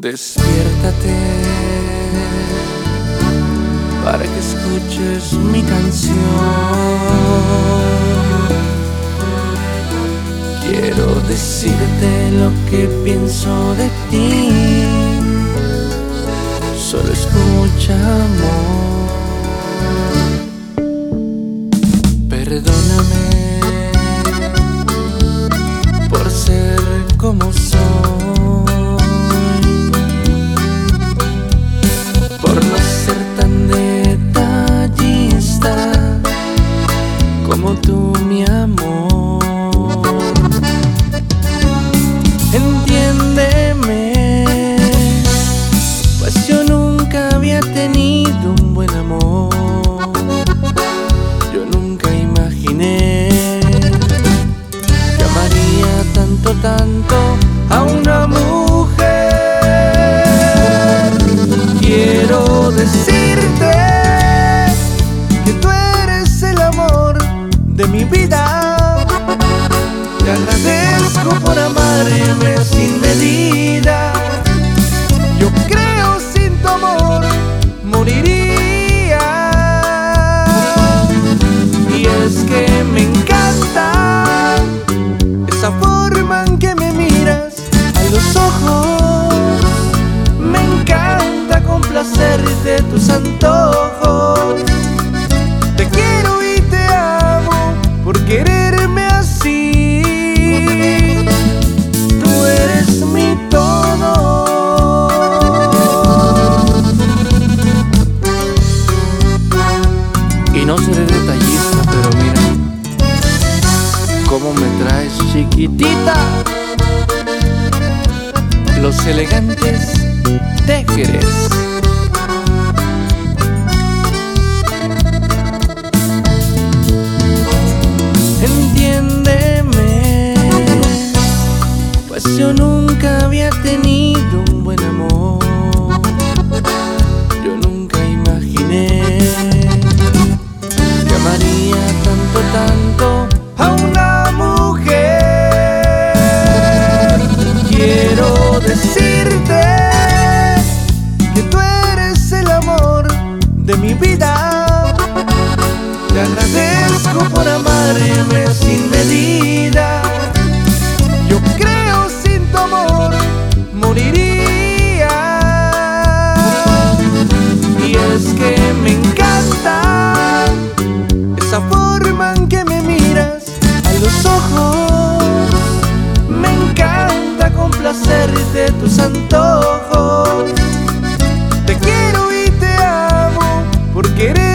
Despiértate para que escuches mi canción. Quiero decirte lo que pienso de ti. Solo escucha amor. Como tú, mi amor. Entiéndeme, pues yo nunca había tenido un buen amor. Yo nunca imaginé que amaría tanto, tanto a una mujer. Quiero decirte Me encanta complacerte tus antojos. Te quiero y te amo por quererme así. Tú eres mi todo. Y no seré detallista, pero mira cómo me traes chiquitita. Los elegantes Tejeres. Entiéndeme, pues sin medida. Yo creo sin tu amor moriría. Y es que me encanta esa forma en que me miras a los ojos. Me encanta complacerte tus antojos. Te quiero y te amo por querer.